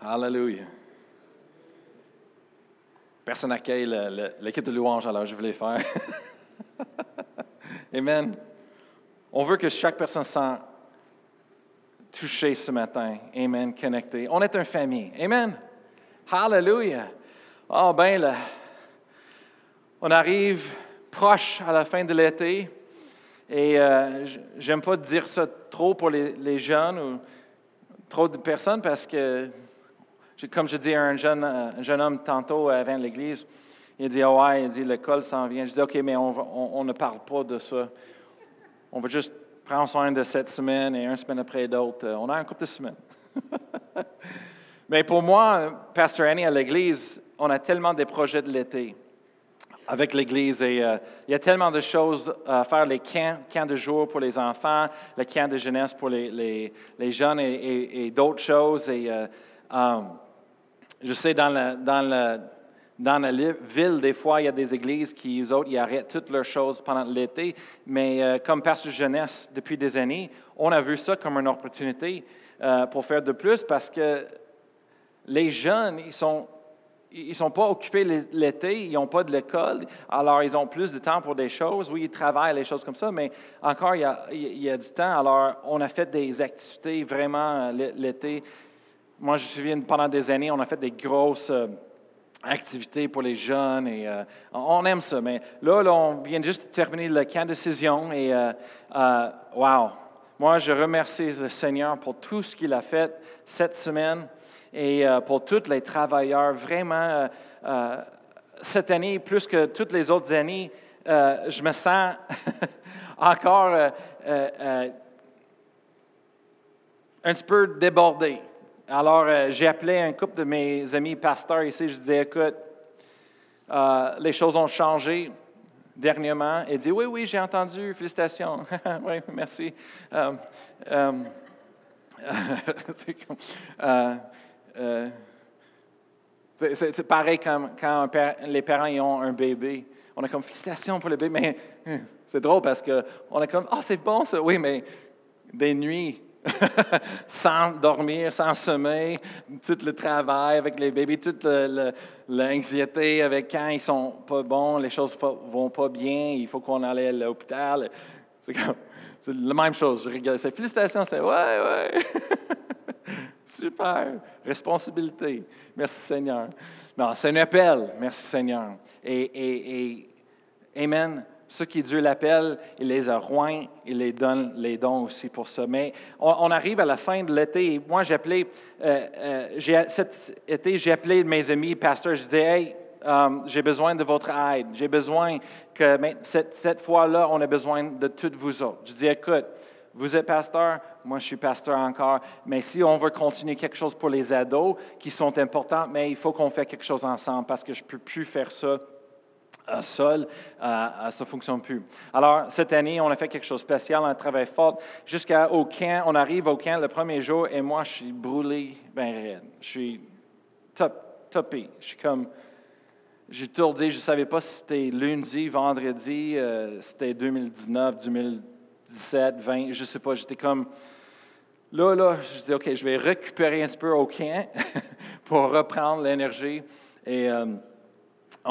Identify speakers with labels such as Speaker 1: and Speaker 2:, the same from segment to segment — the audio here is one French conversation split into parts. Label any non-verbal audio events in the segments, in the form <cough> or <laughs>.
Speaker 1: Hallelujah. Personne n'accueille le- le- l'équipe de louange, alors je vais les faire. <laughs> Amen. On veut que chaque personne se sente touchée ce matin. Amen. Connectée. On est une famille. Amen. Hallelujah. Oh, ben là, on arrive proche à la fin de l'été. Et euh, j'aime pas dire ça trop pour les, jeunes ou trop de personnes parce que, comme je dis à un jeune, euh, un jeune homme tantôt avant l'église, il dit, ah ouais, il dit, l'école s'en vient. Je dis, OK, mais on, on- ne parle pas de ça. On va juste prendre soin de cette semaine et une semaine après l'autre. Euh, On a un couple de semaines. <laughs> mais pour moi, Pasteur Annie à l'église, on a tellement des projets de l'été avec l'Église. Et euh, il y a tellement de choses à faire, les camps, camps de jour pour les enfants, le camp de jeunesse pour les, les- les jeunes et, d'autres choses. Et euh, euh, je sais, dans la, ville, des fois, il y a des églises qui, eux autres, arrêtent toutes leurs choses pendant l'été. Mais euh, comme pasteur jeunesse depuis des années, on a vu ça comme une opportunité euh, pour faire de plus parce que les jeunes, ils ne sont pas occupés l'é- l'été, ils n'ont pas de l'école, alors ils ont plus de temps pour des choses. Oui, ils travaillent, les choses comme ça, mais encore, il y a, du temps. Alors, on a fait des activités vraiment euh, l'é- l'été. Moi, je me souviens, pendant des années, on a fait des grosses euh, activités pour les jeunes et euh, on aime ça. Mais là, on vient juste de terminer le camp de décision et, euh, euh, wow! Moi, je remercie le Seigneur pour tout ce qu'il a fait cette semaine et pour tous les travailleurs. Vraiment, cette année, plus que toutes les autres années, je me sens <laughs> encore un petit peu débordé. Alors, euh, j'ai appelé un couple de mes amis pasteurs ici. Je disais, écoute, euh, les choses ont changé dernièrement. Il dit, oui, oui, j'ai entendu, félicitations. <laughs> oui, merci. Euh, <laughs> c'est pareil quand, quand les parents ont un bébé. On a comme félicitations pour le bébé, mais c'est drôle parce qu'on a comme, ah, c'est bon ça. Oui, mais des nuits <laughs> sans dormir, sans sommeil, tout le travail avec les bébés, toute l'anxiété avec quand ils sont pas bons, les choses ne vont pas bien, il faut qu'on aille à l'hôpital. C'est la même chose. Je regarde, c'est félicitations, c'est ouais, ouais. <laughs> Super. Responsabilité. Merci Seigneur. Non, c'est un appel. Merci Seigneur. Et Amen. Ceux qui Dieu l'appelle, il les a roints, il les donne les dons aussi pour ça. Mais on, arrive à la fin de l'été. Moi, j'ai appelé, euh, euh, cet été, j'ai appelé mes amis pasteurs. Je disais, hey, euh, j'ai besoin de votre aide. J'ai besoin que cette, cette fois-là, on a besoin de toutes vous autres. Je dis, écoute, vous êtes pasteur, moi je suis pasteur encore, mais si on veut continuer quelque chose pour les ados qui sont importants, mais il faut qu'on fasse quelque chose ensemble parce que je ne peux plus faire ça euh, ça ne fonctionne plus. Alors, cette année, on a fait quelque chose de spécial, un travail fort. Jusqu'au camp, on arrive au camp le premier jour et moi, je suis brûlé, ben raide. Je suis top, topé. Je suis comme, j'ai dit, je ne savais pas si c'était lundi, vendredi, euh, c'était 2019, 2017, 20, je ne sais pas. J'étais comme, là, là, je dis, OK, je vais récupérer un peu au camp <laughs> pour reprendre l'énergie. Et euh,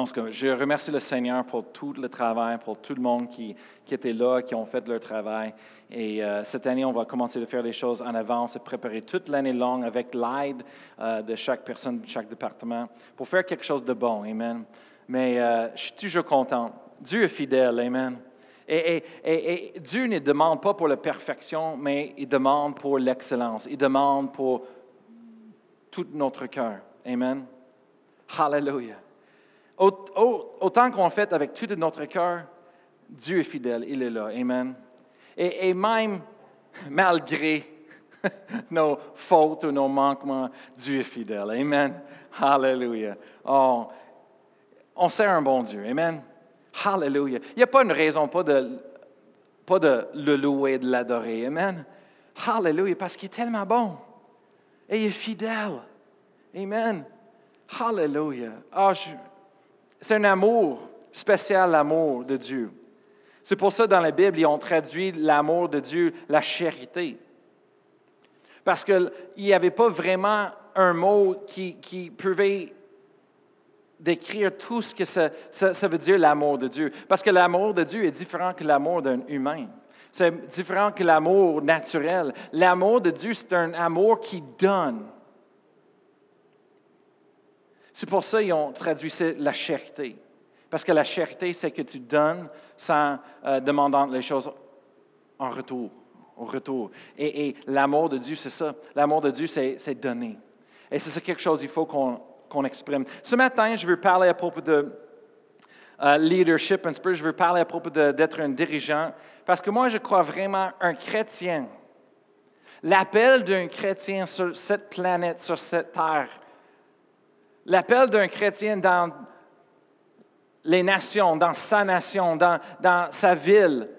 Speaker 1: je remercie le Seigneur pour tout le travail, pour tout le monde qui, était là, qui ont fait leur travail. Et euh, cette année, on va commencer à faire les choses en avance et préparer toute l'année longue avec l'aide euh, de chaque personne, de chaque département, pour faire quelque chose de bon. Amen. Mais euh, je suis toujours content. Dieu est fidèle. Amen. Et- et Dieu ne demande pas pour la perfection, mais il demande pour l'excellence. Il demande pour tout notre cœur. Amen. Hallelujah. Au- au- Autant qu'on fait avec tout de notre cœur, Dieu est fidèle, il est là. Amen. Et, même malgré <laughs> nos fautes ou nos manquements, Dieu est fidèle. Amen. Hallelujah. Oh, on sert un bon Dieu. Amen. Hallelujah. Il n'y a pas une raison pas de, pas le louer, de l'adorer. Amen. Hallelujah. Parce qu'il est tellement bon. Et il est fidèle. Amen. Hallelujah. Ah, c'est un amour spécial, l'amour de Dieu. C'est pour ça, dans la Bible, ils ont traduit l'amour de Dieu, la charité. Parce qu'il n'y avait pas vraiment un mot qui, pouvait décrire tout ce que ça veut dire l'amour de Dieu. Parce que l'amour de Dieu est différent que l'amour d'un humain. C'est différent que l'amour naturel. L'amour de Dieu, c'est un amour qui donne. C'est pour ça qu'ils ont traduit la charité. Parce que la charité, c'est que tu donnes sans euh, demander les choses en retour. Retour. Et, l'amour de Dieu, c'est ça. L'amour de Dieu, c'est donner. Et c'est ça quelque chose qu'il faut qu'on exprime. Ce matin, je veux parler à propos de euh, leadership un Je veux parler à propos d'être un dirigeant. Parce que moi, je crois vraiment un chrétien. L'appel d'un chrétien sur cette planète, sur cette terre, l'appel d'un chrétien dans les nations, dans sa nation, dans, sa ville,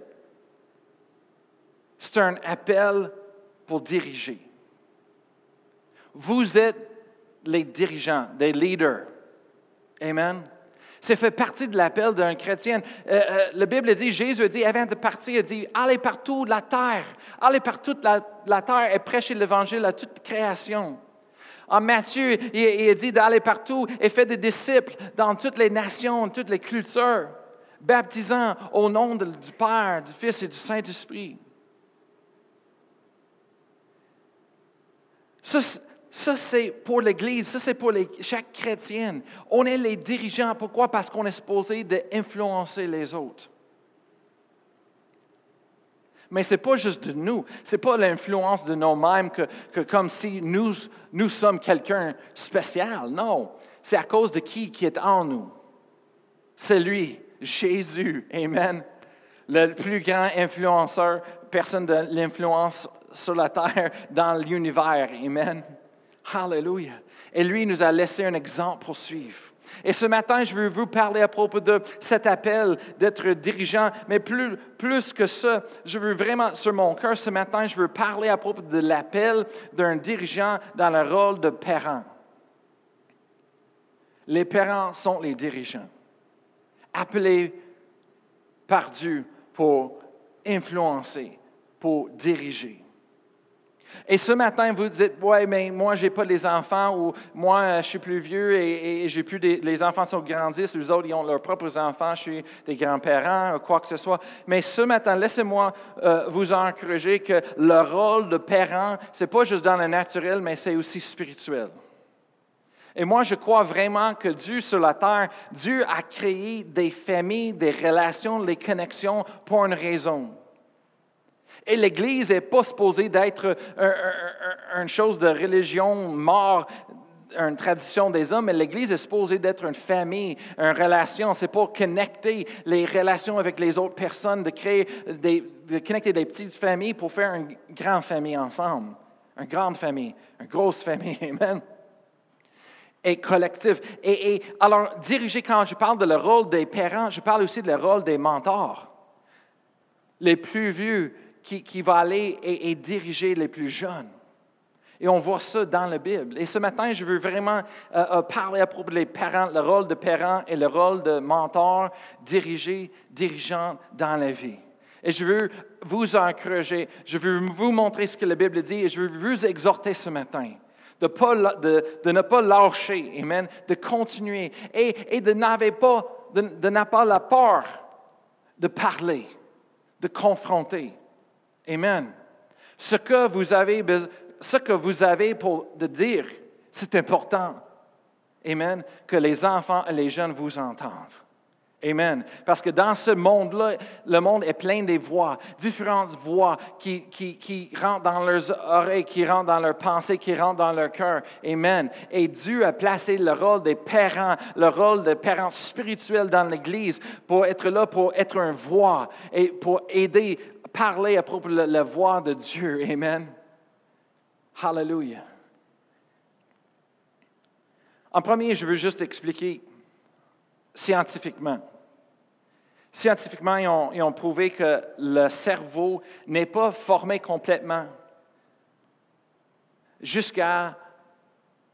Speaker 1: c'est un appel pour diriger. Vous êtes les dirigeants, des leaders. Amen. C'est fait partie de l'appel d'un chrétien. Euh, euh, la Bible dit, Jésus dit, avant de partir, il dit, allez partout de la terre, allez partout de la terre et prêchez l'Évangile à toute création. En Matthieu, il, dit d'aller partout et faire des disciples dans toutes les nations, toutes les cultures, baptisant au nom du Père, du Fils et du Saint-Esprit. Ça, c'est pour l'Église, ça, c'est pour chaque chrétienne. On est les dirigeants. Pourquoi? Parce qu'on est supposé d'influencer les autres. Mais ce n'est pas juste de nous, ce n'est pas l'influence de nous-mêmes comme si nous, nous sommes quelqu'un spécial. Non, c'est à cause de qui qui est en nous. C'est lui, Jésus. Amen. Le plus grand influenceur, personne de l'influence sur la terre, dans l'univers. Amen. Hallelujah. Et lui nous a laissé un exemple pour suivre. Et ce matin, je veux vous parler à propos de cet appel d'être dirigeant, mais plus, plus que ça, je veux vraiment, sur mon cœur ce matin, je veux parler à propos de l'appel d'un dirigeant dans le rôle de parent. Les parents sont les dirigeants, appelés par Dieu pour influencer, pour diriger. Et ce matin, vous dites, ouais, mais moi, je n'ai pas les enfants, ou moi, je suis plus vieux et, j'ai plus les enfants sont grandissent, les autres, ils ont leurs propres enfants, je suis des grands-parents, quoi que ce soit. Mais ce matin, laissez-moi euh, vous encourager que le rôle de parent, ce n'est pas juste dans le naturel, mais c'est aussi spirituel. Et moi, je crois vraiment que Dieu sur la terre, Dieu a créé des familles, des relations, des connexions pour une raison. Et l'Église n'est pas supposée d'être une chose de religion mort, une tradition des hommes, mais l'Église est supposée d'être une famille, une relation. C'est pour connecter les relations avec les autres personnes, de créer de connecter des petites familles pour faire une grande famille ensemble. Une grande famille, une grosse famille. <laughs> Amen et collectif. Et, et, alors, diriger, quand je parle de le rôle des parents, je parle aussi de le rôle des mentors. Les plus vieux, qui, va aller et, diriger les plus jeunes. Et on voit ça dans la Bible. Et ce matin, je veux vraiment euh, euh, parler à propos des parents, le rôle de parent et le rôle de mentor, diriger, dirigeant dans la vie. Et je veux vous encourager, je veux vous montrer ce que la Bible dit et je veux vous exhorter ce matin de, ne pas lâcher, amen, de continuer et, et de n'avoir pas, de, de pas la peur de parler, de confronter. Amen. Ce que vous avez, ce que vous avez pour de dire, c'est important. Amen. Que les enfants et les jeunes vous entendent. Amen. Parce que dans ce monde-là, le monde est plein des voix, différentes voix qui, qui, qui, rentrent dans leurs oreilles, qui rentrent dans leurs pensées, qui rentrent dans leur cœur. Amen. Et Dieu a placé le rôle des parents, le rôle des parents spirituels dans l'Église pour être là, pour être une voix et pour aider parler à propos de la voix de Dieu. <laughs> Amen. Hallelujah. En premier, je veux juste expliquer scientifiquement. Scientifiquement, ils ont, prouvé que le cerveau n'est pas formé complètement jusqu'à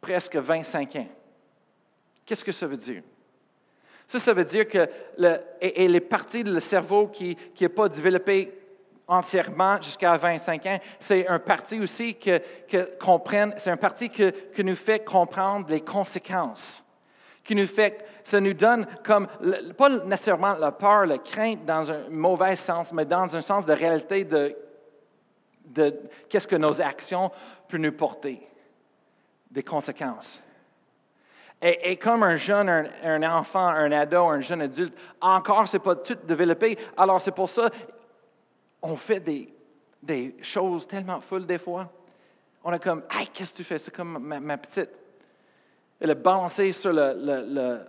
Speaker 1: presque 25 ans. Qu'est-ce que ça veut dire? Ça, ça veut dire que les parties du cerveau qui n'est pas développées entièrement jusqu'à 25 ans. C'est un parti aussi que, que c'est un parti que, nous fait comprendre les conséquences qui nous fait, ça nous donne comme, pas nécessairement la peur, la crainte dans un mauvais sens, mais dans un sens de réalité de, qu'est-ce que nos actions peuvent nous porter, des conséquences. Et, comme un jeune, un, enfant, un ado, un jeune adulte, encore, ce n'est pas tout développé. Alors, c'est pour ça, on fait des, choses tellement folles des fois. On est comme, hey, qu'est-ce que tu fais? C'est comme ma petite. Elle a balancé sur le,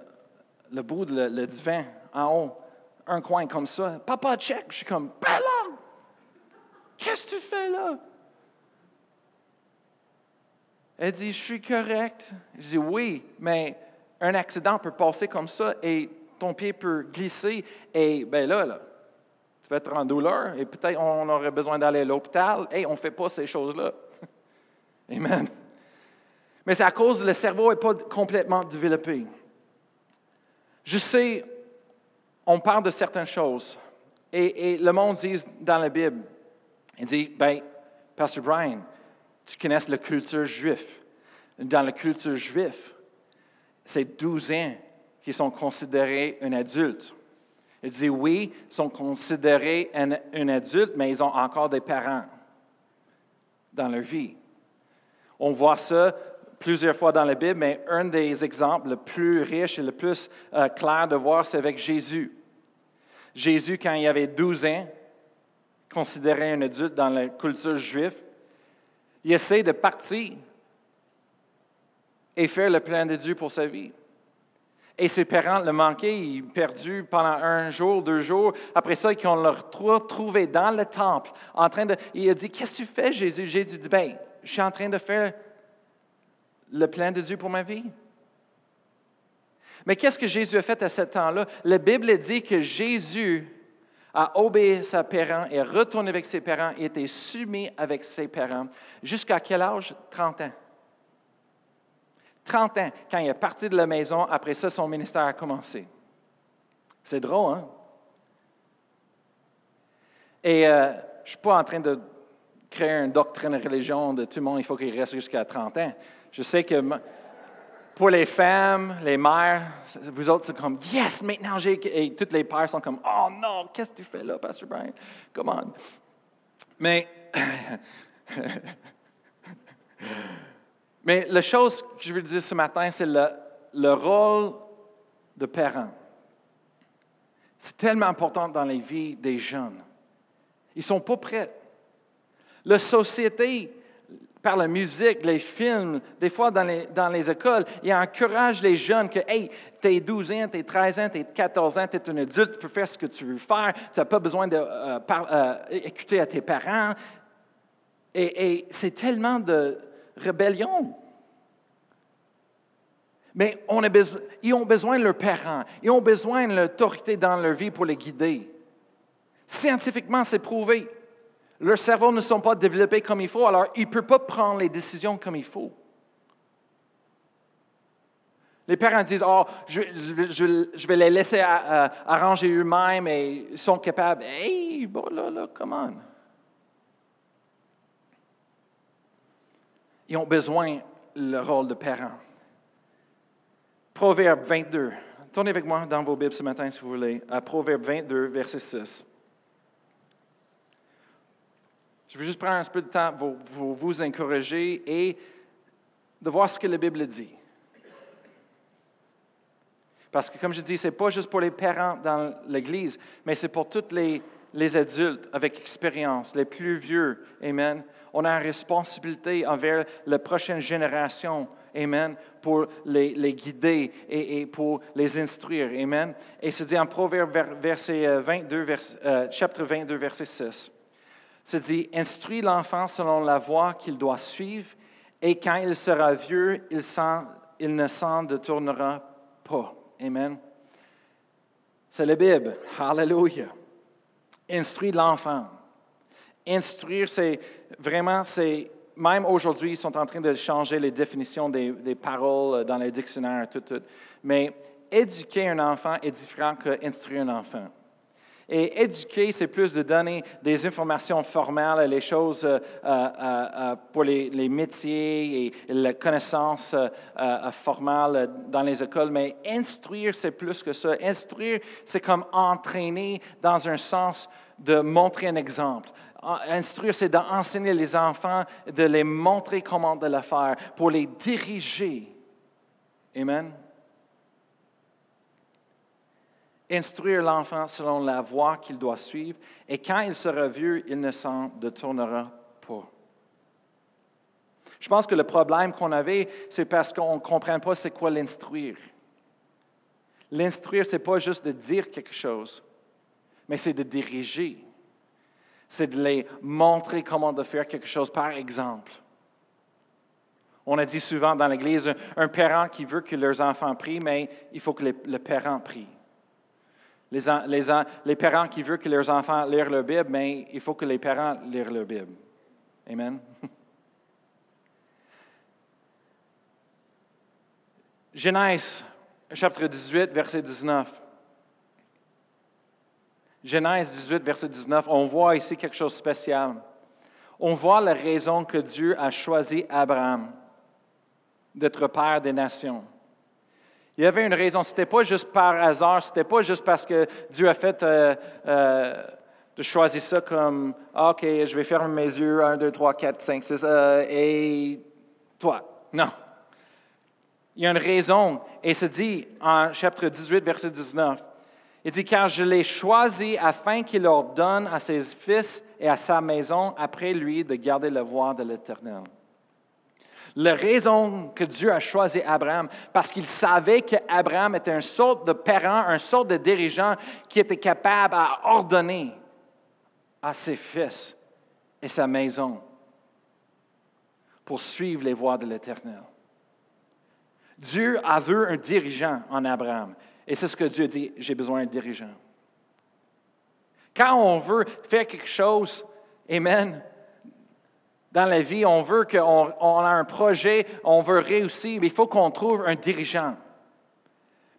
Speaker 1: le, bout du le, divan en haut, un coin comme ça. Papa, check. Je suis comme, Bella, qu'est-ce que tu fais là? Elle dit, je suis correct. Je dis, oui, mais un accident peut passer comme ça et ton pied peut glisser. Et bien là, là, tu vas être en douleur et peut-être on aurait besoin d'aller à l'hôpital. Et on ne fait pas ces choses-là. <laughs> Amen. Mais c'est à cause que le cerveau n'est pas complètement développé. Je sais, on parle de certaines choses. Et, le monde dit dans la Bible, il dit, ben, Pastor Brian, tu connais la culture juive. Dans la culture juive, c'est 12 ans qui sont considérés un adulte. Il dit, oui, ils sont considérés un, adulte, mais ils ont encore des parents dans leur vie. On voit ça plusieurs fois dans la Bible, mais un des exemples le plus riche et le plus euh, clair de voir, c'est avec Jésus. Jésus, quand il avait 12 ans, considéré un adulte dans la culture juive, il essaie de partir et faire le plan de Dieu pour sa vie. Et ses parents le manquaient, il perdu pendant un jour, deux jours. Après ça, ils ont le retrouvé dans le temple, en train de. Il a dit Qu'est-ce que tu fais, Jésus Jésus dit Ben, je suis en train de faire le plan de Dieu pour ma vie. Mais qu'est-ce que Jésus a fait à ce temps-là? La Bible dit que Jésus a obéi à ses parents et retourné avec ses parents et était soumis avec ses parents. Jusqu'à quel âge? 30 ans. 30 ans, quand il est parti de la maison, après ça, son ministère a commencé. C'est drôle, hein? Et euh, je ne suis pas en train de créer une doctrine de religion de tout le monde, il faut qu'il reste jusqu'à 30 ans. Je sais que pour les femmes, les mères, vous autres, c'est comme Yes, maintenant j'ai. Et toutes les pères sont comme Oh non, qu'est-ce que tu fais là, Pastor Brian? Come on. Mais. <laughs> Mais la chose que je veux dire ce matin, c'est le, le rôle de parent. C'est tellement important dans les vies des jeunes. Ils ne sont pas prêts. La société par la musique, les films, des fois dans les, écoles, il encourage les jeunes que, hey, tu es 12 ans, tu es 13 ans, tu es 14 ans, tu es un adulte, tu peux faire ce que tu veux faire, tu n'as pas besoin d'écouter euh, euh, à tes parents. Et, c'est tellement de rébellion. Mais ils ont besoin de leurs parents, ils ont besoin de l'autorité dans leur vie pour les guider. Scientifiquement, c'est prouvé. Leurs cerveaux ne sont pas développés comme il faut, alors ils ne peuvent pas prendre les décisions comme il faut. Les parents disent, oh, je, vais les laisser arranger eux-mêmes et ils sont capables. Hey, bon, là, là, come on. Ils ont besoin le rôle de parent. Proverbe 22. Tournez avec moi dans vos Bibles ce matin, si vous voulez, à Proverbe 22, verset 6. Je veux juste prendre un peu de temps pour, vous encourager et de voir ce que la Bible dit. Parce que, comme je dis, ce n'est pas juste pour les parents dans l'Église, mais c'est pour tous les, les, adultes avec expérience, les plus vieux. Amen. On a une responsabilité envers la prochaine génération. Amen. Pour les, guider et, pour les instruire. Amen. Et c'est dit en Proverbe, verset 22, vers, euh, chapitre 22, verset 6 se dit, instruis l'enfant selon la voie qu'il doit suivre, et quand il sera vieux, il, il ne s'en détournera pas. Amen. C'est la Bible. Hallelujah. Instruis l'enfant. Instruire, c'est vraiment, c'est, même aujourd'hui, ils sont en train de changer les définitions des, paroles dans les dictionnaires, tout, tout. Mais éduquer un enfant est différent qu'instruire un enfant. Et éduquer, c'est plus de donner des informations formelles, les choses euh, euh, euh, pour les, métiers et la connaissance formelle dans les écoles. Mais instruire, c'est plus que ça. Instruire, c'est comme entraîner dans un sens de montrer un exemple. Instruire, c'est d'enseigner les enfants, de les montrer comment de le faire, pour les diriger. Amen. instruire l'enfant selon la voie qu'il doit suivre, et quand il sera vieux, il ne s'en détournera pas. Je pense que le problème qu'on avait, c'est parce qu'on ne comprend pas c'est quoi l'instruire. L'instruire, ce n'est pas juste de dire quelque chose, mais c'est de diriger. C'est de les montrer comment de faire quelque chose, par exemple. On a dit souvent dans l'Église, un, parent qui veut que leurs enfants prient, mais il faut que le parent prie. Les, parents qui veulent que leurs enfants lisent leur Bible, mais il faut que les parents lisent leur Bible. Amen. <laughs> Genèse, chapitre 18, verset 19. Genèse 18, verset 19, on voit ici quelque chose de spécial. On voit la raison que Dieu a choisi Abraham d'être père des nations. Il y avait une raison. Ce n'était pas juste par hasard, ce n'était pas juste parce que Dieu a fait euh, euh, de choisir ça comme ah, OK, je vais fermer mes yeux, 1, 2, 3, 4, 5, 6, et toi. Non. Il y a une raison. Et se dit en chapitre 18, verset 19. Il dit, car je l'ai choisi afin qu'il ordonne à ses fils et à sa maison après lui de garder la voie de l'Éternel. La raison que Dieu a choisi Abraham, parce qu'il savait qu'Abraham était un sorte de parent, un sorte de dirigeant qui était capable à ordonner à ses fils et sa maison pour suivre les voies de l'Éternel. Dieu a vu un dirigeant en Abraham. Et c'est ce que Dieu dit, j'ai besoin d'un dirigeant. Quand on veut faire quelque chose, Amen, dans la vie, on veut qu'on on a un projet, on veut réussir, mais il faut qu'on trouve un dirigeant.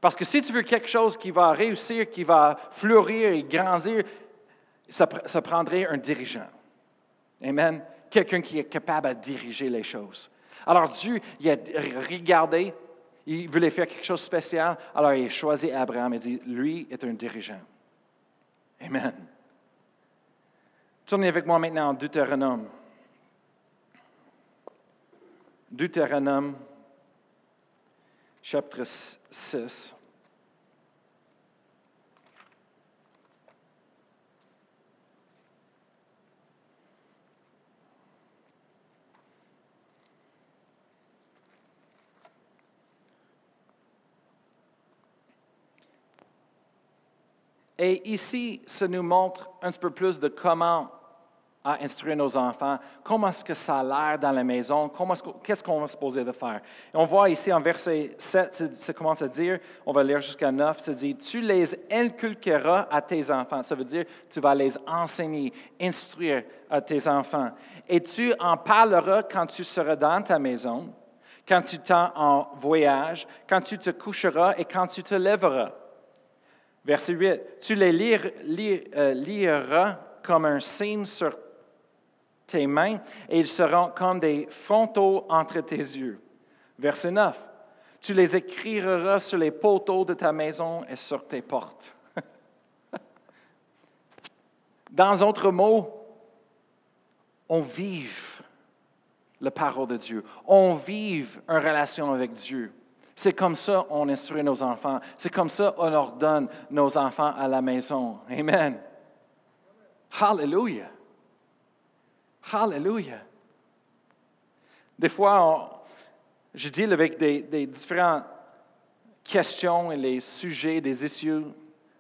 Speaker 1: Parce que si tu veux quelque chose qui va réussir, qui va fleurir et grandir, ça, ça prendrait un dirigeant. Amen. Quelqu'un qui est capable de diriger les choses. Alors Dieu, il a regardé, il voulait faire quelque chose de spécial, alors il a choisi Abraham et dit, lui est un dirigeant. Amen. Tournez avec moi maintenant en Deutéronome. Deutéronome, chapitre 6. Et ici, ça nous montre un petit peu plus de comment à instruire nos enfants, comment est-ce que ça a l'air dans la maison, qu'est-ce qu'on va se poser de faire. Et on voit ici en verset 7, ça commence à dire, on va lire jusqu'à 9, ça dit, tu les inculqueras à tes enfants. Ça veut dire, tu vas les enseigner, instruire à tes enfants. Et tu en parleras quand tu seras dans ta maison, quand tu t'en en voyage, quand tu te coucheras et quand tu te lèveras. Verset 8, tu les euh, liras comme un signe sur tes mains et ils seront comme des frontaux entre tes yeux. Verset 9. Tu les écriras sur les poteaux de ta maison et sur tes portes. <laughs> Dans d'autres mots, on vive la parole de Dieu. On vive une relation avec Dieu. C'est comme ça qu'on instruit nos enfants. C'est comme ça qu'on ordonne nos enfants à la maison. Amen. Hallelujah. Hallelujah. Des fois, je deal avec des, différentes questions et les sujets, des issues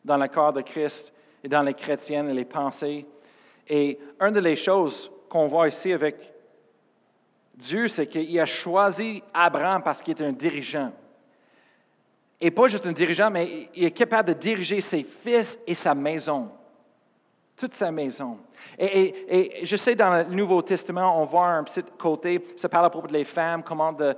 Speaker 1: dans le corps de Christ et dans les chrétiennes et les pensées. Et une des choses qu'on voit ici avec Dieu, c'est qu'il a choisi Abraham parce qu'il est un dirigeant. Et pas juste un dirigeant, mais il est capable de diriger ses fils et sa maison toute sa maison. Et, je sais, dans le Nouveau Testament, on voit un petit côté, ça parle à propos des femmes, comment de,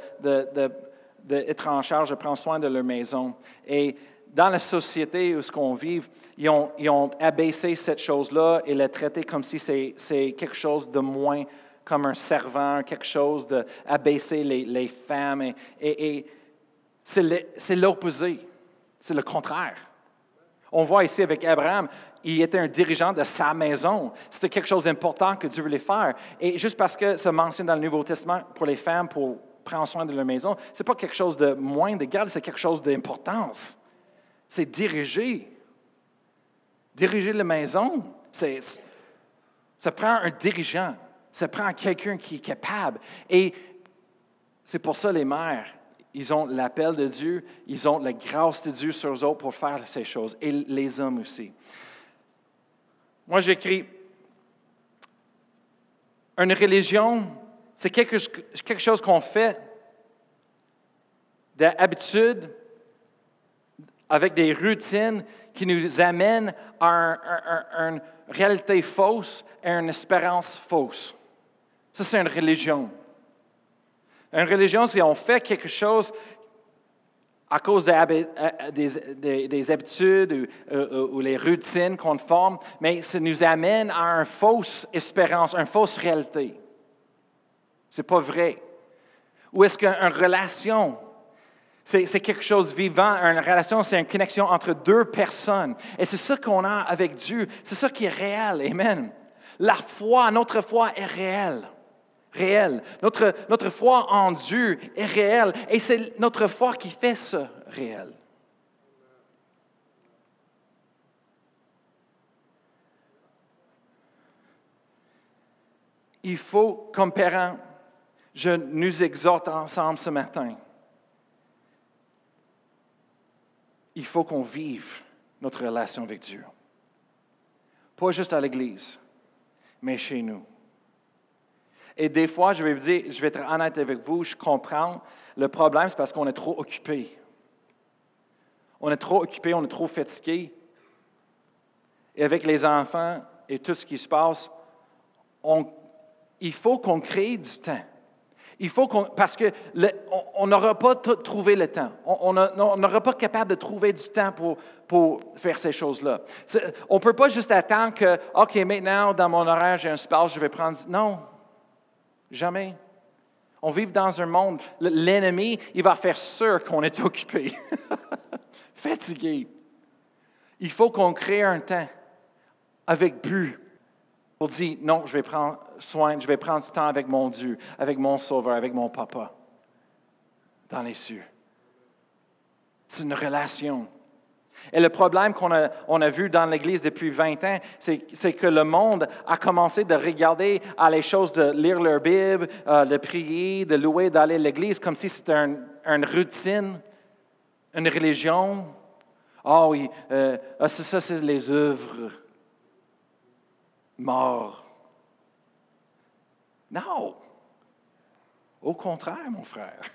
Speaker 1: d'être en charge de prendre soin de leur maison. Et dans la société où ce qu'on vit, ils ont, abaissé cette chose-là et la traité comme si c'est quelque chose de moins comme un servant, quelque chose d'abaisser les, les femmes. Et, et, c'est l'opposé, c'est le contraire. On voit ici avec Abraham, il était un dirigeant de sa maison. C'était quelque chose d'important que Dieu voulait faire. Et juste parce que ça mentionne dans le Nouveau Testament pour les femmes, pour prendre soin de leur maison, ce n'est pas quelque chose de moins d'égal, c'est quelque chose d'importance. C'est diriger. Diriger la maison, ça prend un dirigeant. Ça prend quelqu'un qui est capable. Et c'est pour ça les mères, ils ont l'appel de Dieu, ils ont la grâce de Dieu sur eux autres pour faire ces choses. Et les hommes aussi. Moi, j'écris, une religion, c'est quelque, chose qu'on fait d'habitude, avec des routines qui nous amènent à une réalité fausse et à une espérance fausse. Ça, c'est une religion. Une religion, c'est qu'on fait quelque chose à cause des, euh, habitudes euh, ou, les routines qu'on forme, mais ça nous amène à une fausse espérance, une fausse réalité. Ce n'est pas vrai. Ou est-ce qu'une relation, c'est quelque chose de vivant, une relation, c'est une connexion entre deux personnes. Et c'est ça qu'on a avec Dieu. C'est ça qui est réel. Amen. La foi, notre foi est réelle Notre, notre foi en Dieu est réelle et c'est notre foi qui fait ça réel. Il faut, comme parents, je nous exhorte ensemble ce matin. Il faut qu'on vive notre relation avec Dieu. Pas juste à l'Église, mais chez nous. Et des fois, je vais vous dire, je vais être honnête avec vous, je comprends. Le problème, c'est parce qu'on est trop occupé. On est trop occupé, on est trop fatigué. Et avec les enfants et tout ce qui se passe, il faut qu'on crée du temps. Il faut qu'on, parce qu'on n'aura pas trouvé le temps. On n'aura pas capable de trouver du temps pour, pour faire ces choses-là. On ne peut pas juste attendre que, OK, maintenant, dans mon horaire, j'ai un space, je vais prendre. Non, Jamais. On vit dans un monde, l'ennemi, il va faire sûr qu'on est occupé, <laughs> fatigué. Il faut qu'on crée un temps avec but pour dire, non, je vais prendre soin, je vais prendre du temps avec mon Dieu, avec mon Sauveur, avec mon Papa, dans les cieux. C'est une relation. Et le problème qu'on a, on a vu dans l'Église depuis 20 ans, c'est que le monde a commencé de regarder à les choses, de lire leur Bible, euh, de prier, de louer, d'aller à l'Église comme si c'était une routine, une religion. Ah oui, euh, ah, ça, c'est les œuvres morts. Non. Au contraire, mon frère. <laughs>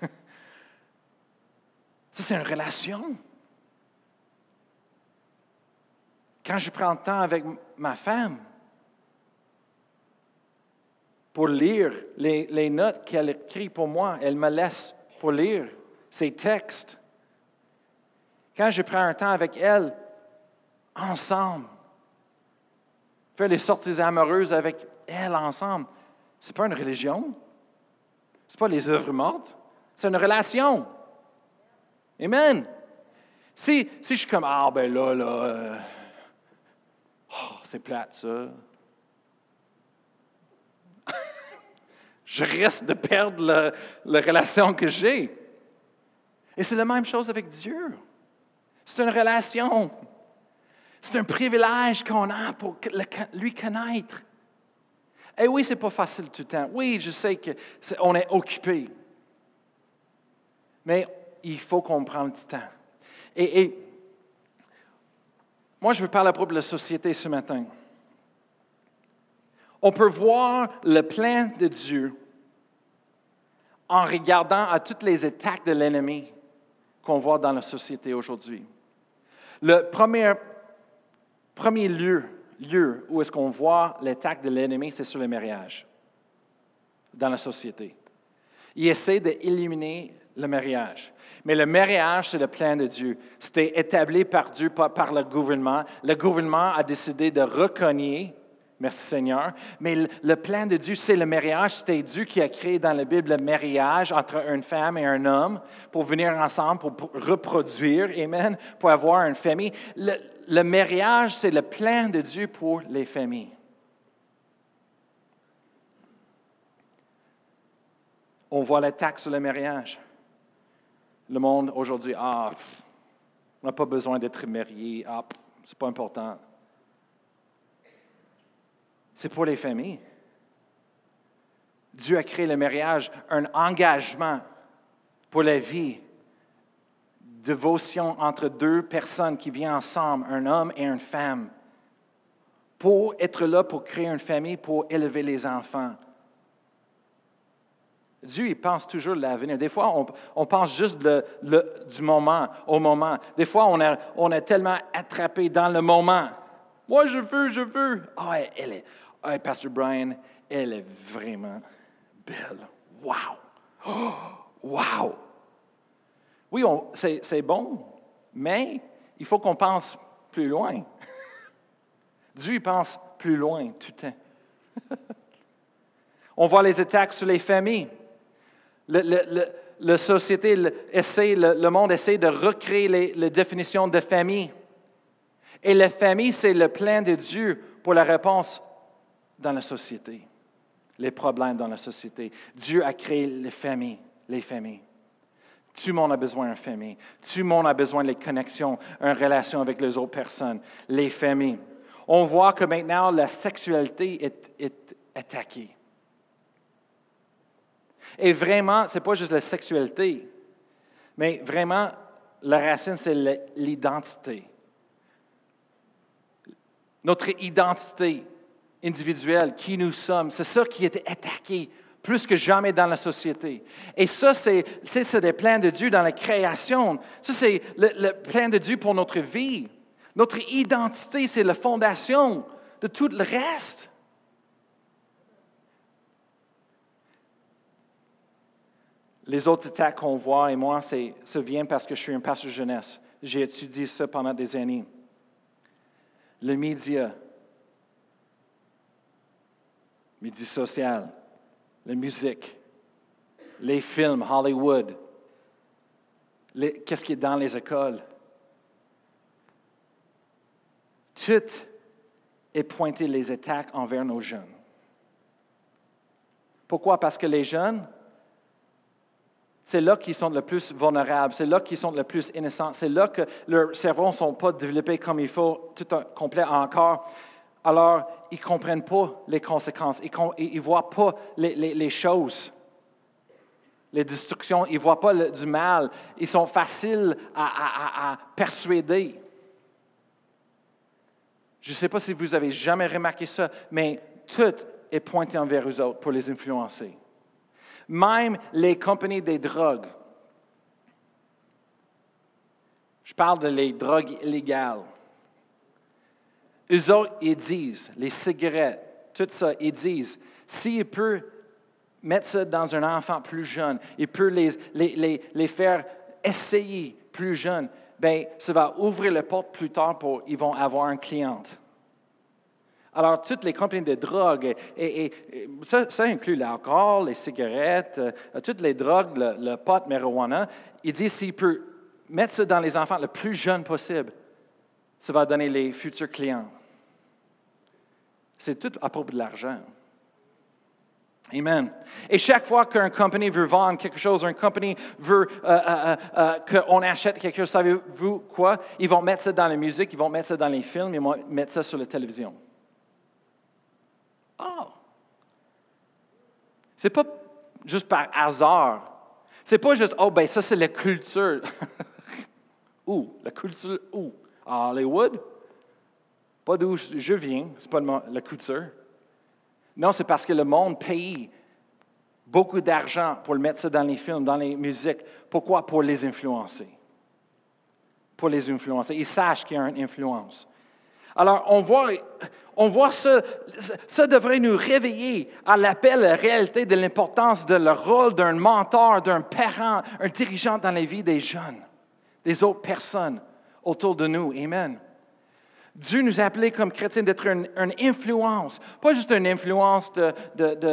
Speaker 1: Ça, c'est une relation. Quand je prends le temps avec ma femme pour lire les, notes qu'elle écrit pour moi, elle me laisse pour lire ses textes. Quand je prends un temps avec elle, ensemble, faire les sorties amoureuses avec elle ensemble, ce n'est pas une religion. Ce n'est pas les œuvres mortes. C'est une relation. Amen. Si, si je suis comme, ah ben là, là, euh, c'est plate, ça. je risque de perdre la, relation que j'ai. Et c'est la même chose avec Dieu. C'est une relation. C'est un privilège qu'on a pour lui connaître. Et oui, ce n'est pas facile tout le temps. Oui, je sais qu'on est, est occupé. Mais il faut qu'on prenne du temps. Moi, je veux parler à propos de la société ce matin. On peut voir le plan de Dieu en regardant à toutes les attaques de l'ennemi qu'on voit dans la société aujourd'hui. Le premier, premier lieu, lieu où est-ce qu'on voit l'attaque de l'ennemi, c'est sur le mariage dans la société. Il essaie d'éliminer le mariage. Mais le mariage, c'est le plan de Dieu. C'était établi par Dieu, pas par le gouvernement. Le gouvernement a décidé de reconnaître, merci Seigneur, mais le, plan de Dieu, c'est le mariage. C'était Dieu qui a créé dans la Bible le mariage entre une femme et un homme pour venir ensemble, pour, reproduire, Amen, pour avoir une famille. Le, le mariage, c'est le plan de Dieu pour les familles. On voit l'attaque sur le mariage. Le monde aujourd'hui, ah, on n'a pas besoin d'être marié, ah, c'est pas important. C'est pour les familles. Dieu a créé le mariage, un engagement pour la vie, dévotion entre deux personnes qui viennent ensemble, un homme et une femme, pour être là, pour créer une famille, pour élever les enfants. Dieu, il pense toujours l'avenir. Des fois, on, pense juste du moment au moment. Des fois, on, est tellement attrapé dans le moment. Moi, je veux, je veux. Ah, elle est, ah, Pasteur Brian, elle est vraiment belle. Wow! Oh, wow! Oui, c'est bon, mais il faut qu'on pense plus loin. <laughs> Dieu, il pense plus loin tout le temps. <laughs> on voit les attaques sur les familles. Le, la société essaie, le, monde essaie de recréer les, définitions de famille. Et la famille, c'est le plan de Dieu pour la réponse dans la société, les problèmes dans la société. Dieu a créé les familles, les familles. Tout le monde a besoin d'une famille. Tout le monde a besoin de connexions, une relation avec les autres personnes, les familles. On voit que maintenant la sexualité est attaquée. Et vraiment, ce n'est pas juste la sexualité, mais vraiment, la racine, c'est l'identité. Notre identité individuelle, qui nous sommes, c'est ça qui est attaqué plus que jamais dans la société. Et ça, c'est, des plans de Dieu dans la création. Ça, c'est le, le plan de Dieu pour notre vie. Notre identité, c'est la fondation de tout le reste. Les autres attaques qu'on voit, et moi, ça vient parce que je suis un pasteur jeunesse. J'ai étudié ça pendant des années. Le média, média social, la musique, les films, Hollywood, qu'est-ce qui est dans les écoles? Tout est pointé les attaques envers nos jeunes. Pourquoi? Parce que les jeunes, c'est là qu'ils sont le plus vulnérables, c'est là qu'ils sont le plus innocents, c'est là que leurs cerveaux ne sont pas développés comme il faut, tout un complet encore. Alors, ils ne comprennent pas les conséquences, ils ne voient pas les, choses, les destructions, ils ne voient pas du mal, ils sont faciles à, persuader. Je ne sais pas si vous avez jamais remarqué ça, mais tout est pointé envers eux autres pour les influencer. Même les compagnies des drogues. Je parle de les drogues illégales. Eux autres, ils disent, les cigarettes, tout ça, ils disent, s'ils peuvent mettre ça dans un enfant plus jeune, il peut les, les, les, faire essayer plus jeune, bien, ça va ouvrir la porte plus tard pour ils vont avoir un cliente. Alors, toutes les compagnies de drogue, et, ça, inclut l'alcool, les cigarettes, euh, toutes les drogues, le, pot, le marijuana, il dit s'il peut mettre ça dans les enfants le plus jeune possible, ça va donner les futurs clients. C'est tout à propos de l'argent. Amen. Et chaque fois qu'une compagnie veut vendre quelque chose, une compagnie veut euh, euh, qu'on achète quelque chose, savez-vous quoi? Ils vont mettre ça dans la musique, ils vont mettre ça dans les films, ils vont mettre ça sur la télévision. Oh! C'est pas juste par hasard. C'est pas juste, oh, ben ça, c'est la culture. <laughs> où? La culture où? À Hollywood? Pas d'où je viens, c'est pas la culture. Non, c'est parce que le monde paye beaucoup d'argent pour mettre ça dans les films, dans les musiques. Pourquoi? Pour les influencer. Pour les influencer. Ils sachent qu'il y a une influence. Alors, on voit, on ça, ça devrait nous réveiller à l'appel, à la réalité de l'importance de le rôle d'un mentor, d'un parent, un dirigeant dans la vie des jeunes, des autres personnes autour de nous. Amen. Dieu nous a appelés comme chrétiens d'être une, influence, pas juste une influence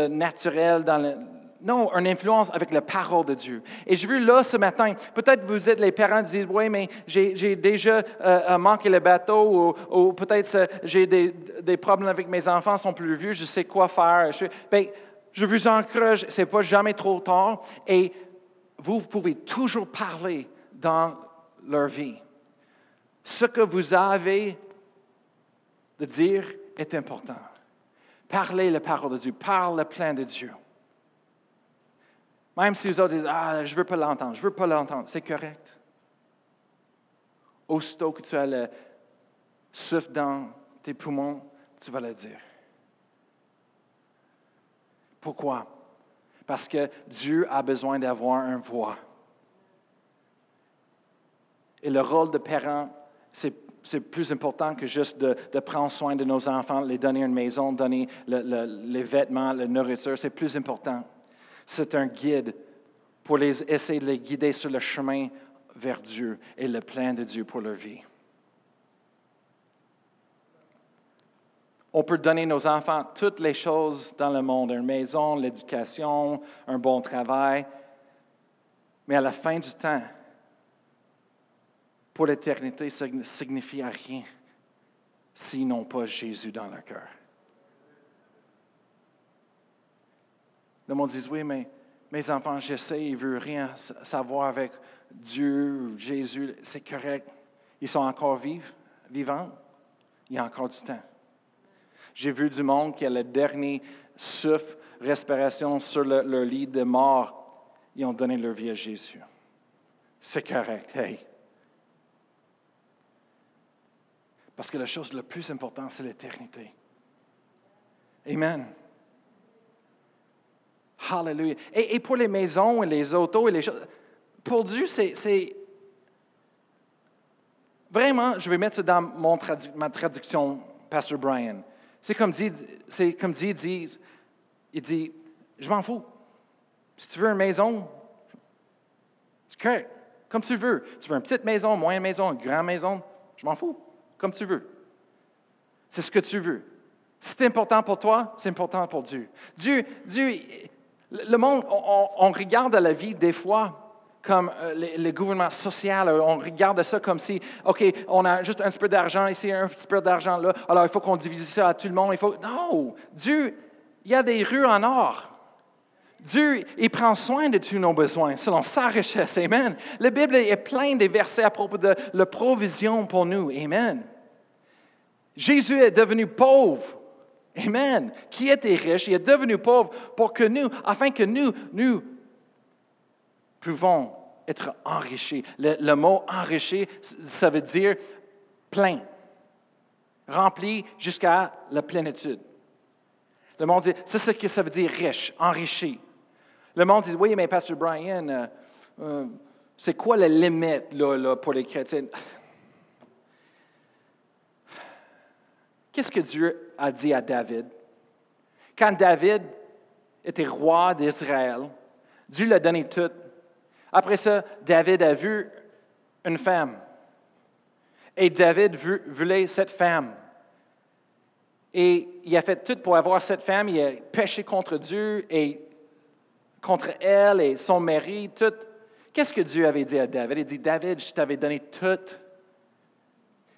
Speaker 1: naturelle dans le, non, une influence avec la parole de Dieu. Et je veux là ce matin, peut-être vous êtes les parents qui disent, oui, mais j'ai déjà euh, euh, manqué le bateau ou, peut-être j'ai des, problèmes avec mes enfants, sont plus vieux, je sais quoi faire. Je, bien, je vous encourage, ce n'est pas jamais trop tard et vous pouvez toujours parler dans leur vie. Ce que vous avez de dire est important. Parlez la parole de Dieu, parle le plein de Dieu. Même si les autres disent Ah, je ne veux pas l'entendre, je veux pas l'entendre, c'est correct. Aussitôt que tu as le souffle dans tes poumons, tu vas le dire. Pourquoi? Parce que Dieu a besoin d'avoir une voix. Et le rôle de parent, c'est c'est plus important que juste de, prendre soin de nos enfants, les donner une maison, donner les vêtements, la nourriture. C'est plus important. C'est un guide pour les, essayer de les guider sur le chemin vers Dieu et le plan de Dieu pour leur vie. On peut donner nos enfants toutes les choses dans le monde, une maison, l'éducation, un bon travail, mais à la fin du temps, pour l'éternité, ça ne signifie rien s'ils n'ont pas Jésus dans leur cœur. Le monde dit, oui, mais mes enfants, j'essaie, ils ne veulent rien savoir avec Dieu, Jésus, c'est correct. Ils sont encore vivants, vivants. Il y a encore du temps. J'ai vu du monde qui a le dernier souffle, respiration sur leur lit de mort. Ils ont donné leur vie à Jésus. C'est correct. Hey, Parce que la chose la plus importante, c'est l'éternité. Amen. Hallelujah. Et, pour les maisons et les autos et les choses, pour Dieu, c'est. Vraiment, je vais mettre dans mon ma traduction, Pastor Brian. C'est comme dit, c'est comme dit, il dit, je m'en fous. Si tu veux une maison, c'est correct, comme tu veux. Tu veux une petite maison, moyenne maison, une grande maison, je m'en fous comme tu veux. C'est ce que tu veux. Si c'est important pour toi, c'est important pour Dieu. Dieu, Dieu, le monde, on, regarde la vie des fois comme euh, le, gouvernement social, on regarde ça comme si, OK, on a juste un petit peu d'argent ici, un petit peu d'argent là, alors il faut qu'on divise ça à tout le monde. Il faut... Non, Dieu, il y a des rues en or. Dieu, il prend soin de tous nos besoins selon sa richesse. Amen. La Bible est pleine de versets à propos de la provision pour nous. Amen. Jésus est devenu pauvre. Amen. Qui était riche, il est devenu pauvre pour que nous, afin que nous, nous pouvons être enrichis. Le, mot enrichi, ça veut dire plein, rempli jusqu'à la plénitude. Le monde dit, c'est ce que ça veut dire riche, enrichi. Le monde dit, oui, mais Pasteur Brian, euh, euh, c'est quoi la limite là, pour les chrétiens? Qu'est-ce que Dieu a dit à David? Quand David était roi d'Israël, Dieu l'a donné tout. Après ça, David a vu une femme. Et David voulait cette femme. Et il a fait tout pour avoir cette femme. Il a péché contre Dieu et contre elle et son mari, tout. Qu'est-ce que Dieu avait dit à David? Il dit, David, je t'avais donné tout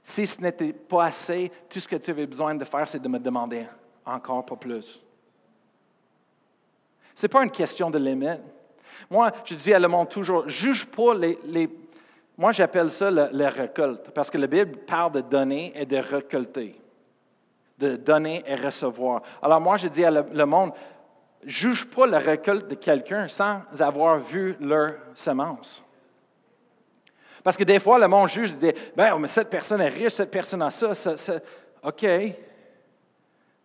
Speaker 1: si ce n'était pas assez, tout ce que tu avais besoin de faire, c'est de me demander encore pas plus. Ce n'est pas une question de limite. Moi, je dis à le monde toujours, juge pas les... moi, j'appelle ça la récolte, parce que la Bible parle de donner et de récolter, de donner et recevoir. Alors moi, je dis à le, monde, juge pas la récolte de quelqu'un sans avoir vu leur semence. Parce que des fois, le monde juge, dit, ben, mais cette personne est riche, cette personne a ça, ça, ça. OK.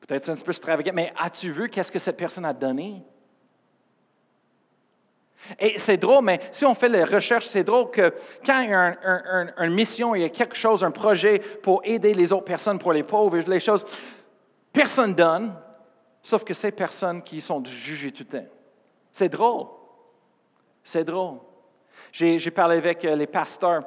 Speaker 1: Peut-être c'est un petit peu extravagant, mais as-tu vu qu'est-ce que cette personne a donné? Et c'est drôle, mais si on fait les recherches, c'est drôle que quand il y a une mission, il y a quelque chose, un projet pour aider les autres personnes, pour les pauvres, les choses, personne donne, sauf que ces personnes qui sont jugées tout le temps. C'est drôle. C'est drôle. J'ai parlé avec euh, les pasteurs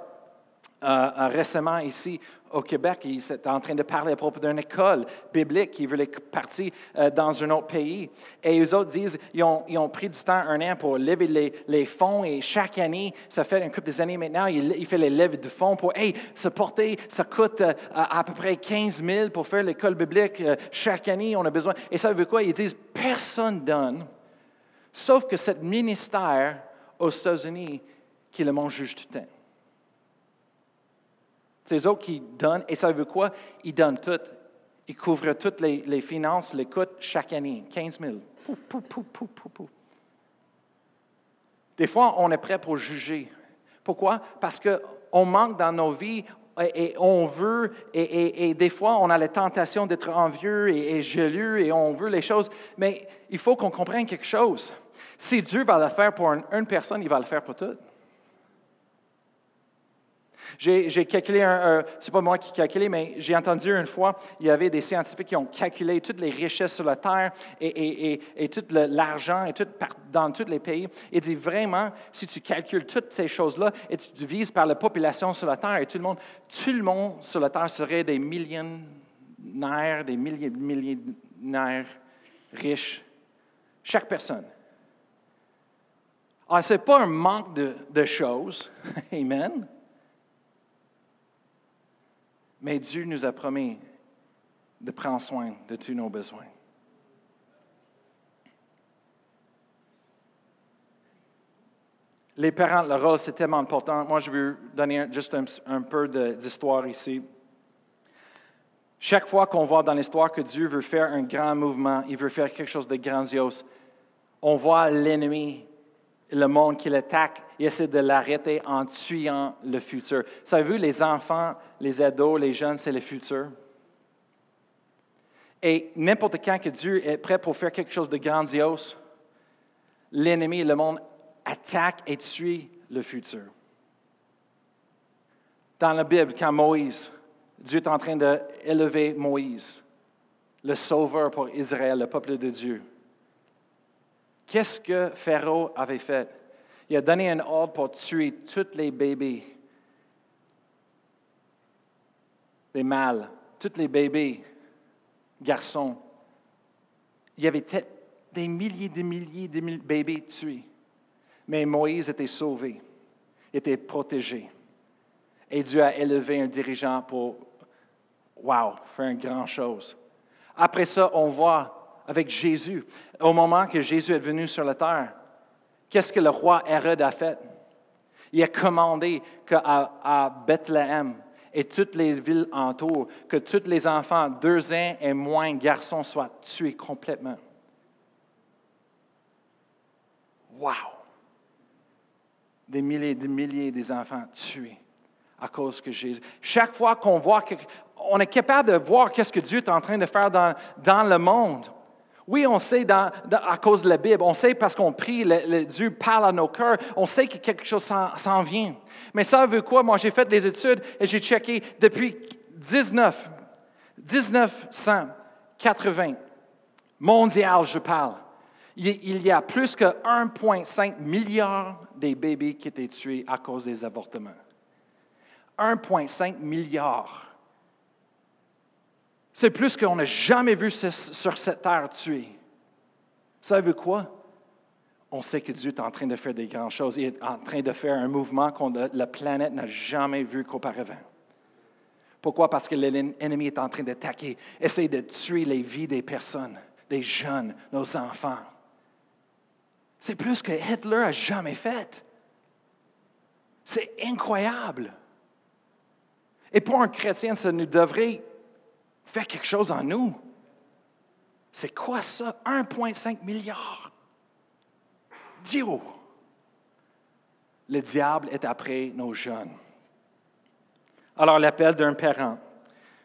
Speaker 1: euh, euh, récemment ici au Québec, il est en train de parler à propos d'une école biblique qui voulait partir dans un autre pays. Et les autres disent ils ont, ils pris du temps, un an, pour lever les, fonds. Et chaque année, ça fait un couple des années maintenant, il, il fait les levées de fonds pour hey, se porter. Ça coûte à, à, peu près 15 000 pour faire l'école biblique. chaque année, on a besoin. Et ça veut quoi? Ils disent personne donne, sauf que ce ministère aux États-Unis qui le monde juge tout le temps. C'est autres qui donnent, et ça veut quoi? Ils donnent tout. Ils couvrent toutes les, finances, les coûts chaque année, 15 000. Des fois, on est prêt pour juger. Pourquoi? Parce qu'on manque dans nos vies et, on veut, et, des fois, on a la tentation d'être envieux et, jaloux et on veut les choses, mais il faut qu'on comprenne quelque chose. Si Dieu va le faire pour une personne, il va le faire pour toutes. J'ai calculé, un, c'est pas moi qui calculé, mais j'ai entendu une fois, il y avait des scientifiques qui ont calculé toutes les richesses sur la Terre et, et, tout l'argent et tout, dans tous les pays. Il dit vraiment, si tu calcules toutes ces choses-là et tu divises par la population sur la Terre et tout le monde, tout le monde sur la Terre serait des millionnaires, des millionnaires riches. Chaque personne. Alors, ce n'est pas un manque de choses. <laughs> Amen. Mais Dieu nous a promis de prendre soin de tous nos besoins. Les parents, le rôle, c'est tellement important. Moi, je veux donner juste un, peu d'histoire ici. Chaque fois qu'on voit dans l'histoire que Dieu veut faire un grand mouvement, il veut faire quelque chose de grandiose, on voit l'ennemi le monde qui l'attaque, il essaie de l'arrêter en tuant le futur. Savez-vous, les enfants, les ados, les jeunes, c'est le futur. Et n'importe quand que Dieu est prêt pour faire quelque chose de grandiose, l'ennemi, le monde attaque et tue le futur. Dans la Bible, quand Moïse, Dieu est en train d'élever Moïse, le sauveur pour Israël, le peuple de Dieu. Qu'est-ce que Pharaon avait fait? Il a donné un ordre pour tuer tous les bébés, les mâles, tous les bébés, garçons. Il y avait des milliers, des milliers, de bébés tués. Mais Moïse était sauvé, était protégé. Et Dieu a élevé un dirigeant pour, wow, faire une grande chose. Après ça, on voit avec Jésus. Au moment que Jésus est venu sur la terre, qu'est-ce que le roi Hérode a fait? Il a commandé qu'à à Bethléem et toutes les villes autour, que tous les enfants, deux ans et moins garçons, soient tués complètement. Wow! Des milliers et des milliers d'enfants tués à cause que Jésus. Chaque fois qu'on voit, on est capable de voir qu'est-ce que Dieu est en train de faire dans le monde. Oui, on sait à cause de la Bible, on sait parce qu'on prie, Dieu parle à nos cœurs, on sait que quelque chose s'en vient. Mais ça veut quoi? Moi, j'ai fait des études et j'ai checké depuis 19, 1980, mondial, je parle. Il y a plus que 1,5 milliard de bébés qui étaient tués à cause des avortements. 1,5 milliard. C'est plus qu'on n'a jamais vu sur cette terre tuer. Ça veut quoi? On sait que Dieu est en train de faire des grandes choses. Il est en train de faire un mouvement que la planète n'a jamais vu qu'auparavant. Pourquoi? Parce que l'ennemi est en train d'attaquer, essayer de tuer les vies des personnes, des jeunes, nos enfants. C'est plus que Hitler a jamais fait. C'est incroyable. Et pour un chrétien, ça nous devrait Fais quelque chose en nous. C'est quoi ça? 1,5 milliard. Dieu! Le diable est après nos jeunes. Alors, l'appel d'un parent.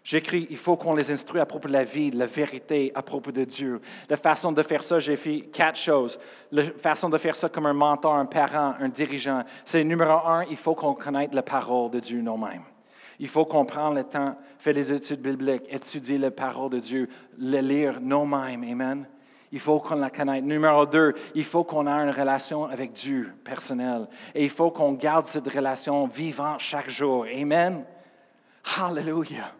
Speaker 1: J'écris, il faut qu'on les instruise à propos de la vie, de la vérité à propos de Dieu. La façon de faire ça, j'ai fait quatre choses. La façon de faire ça comme un mentor, un parent, un dirigeant, c'est numéro un, il faut qu'on connaisse la parole de Dieu nous-mêmes. Il faut qu'on prenne le temps, faire des études bibliques, étudier la parole de Dieu, le lire nous-mêmes. Amen. Il faut qu'on la connaisse. Numéro deux, il faut qu'on ait une relation avec Dieu personnelle. Et il faut qu'on garde cette relation vivante chaque jour. Amen. Hallelujah.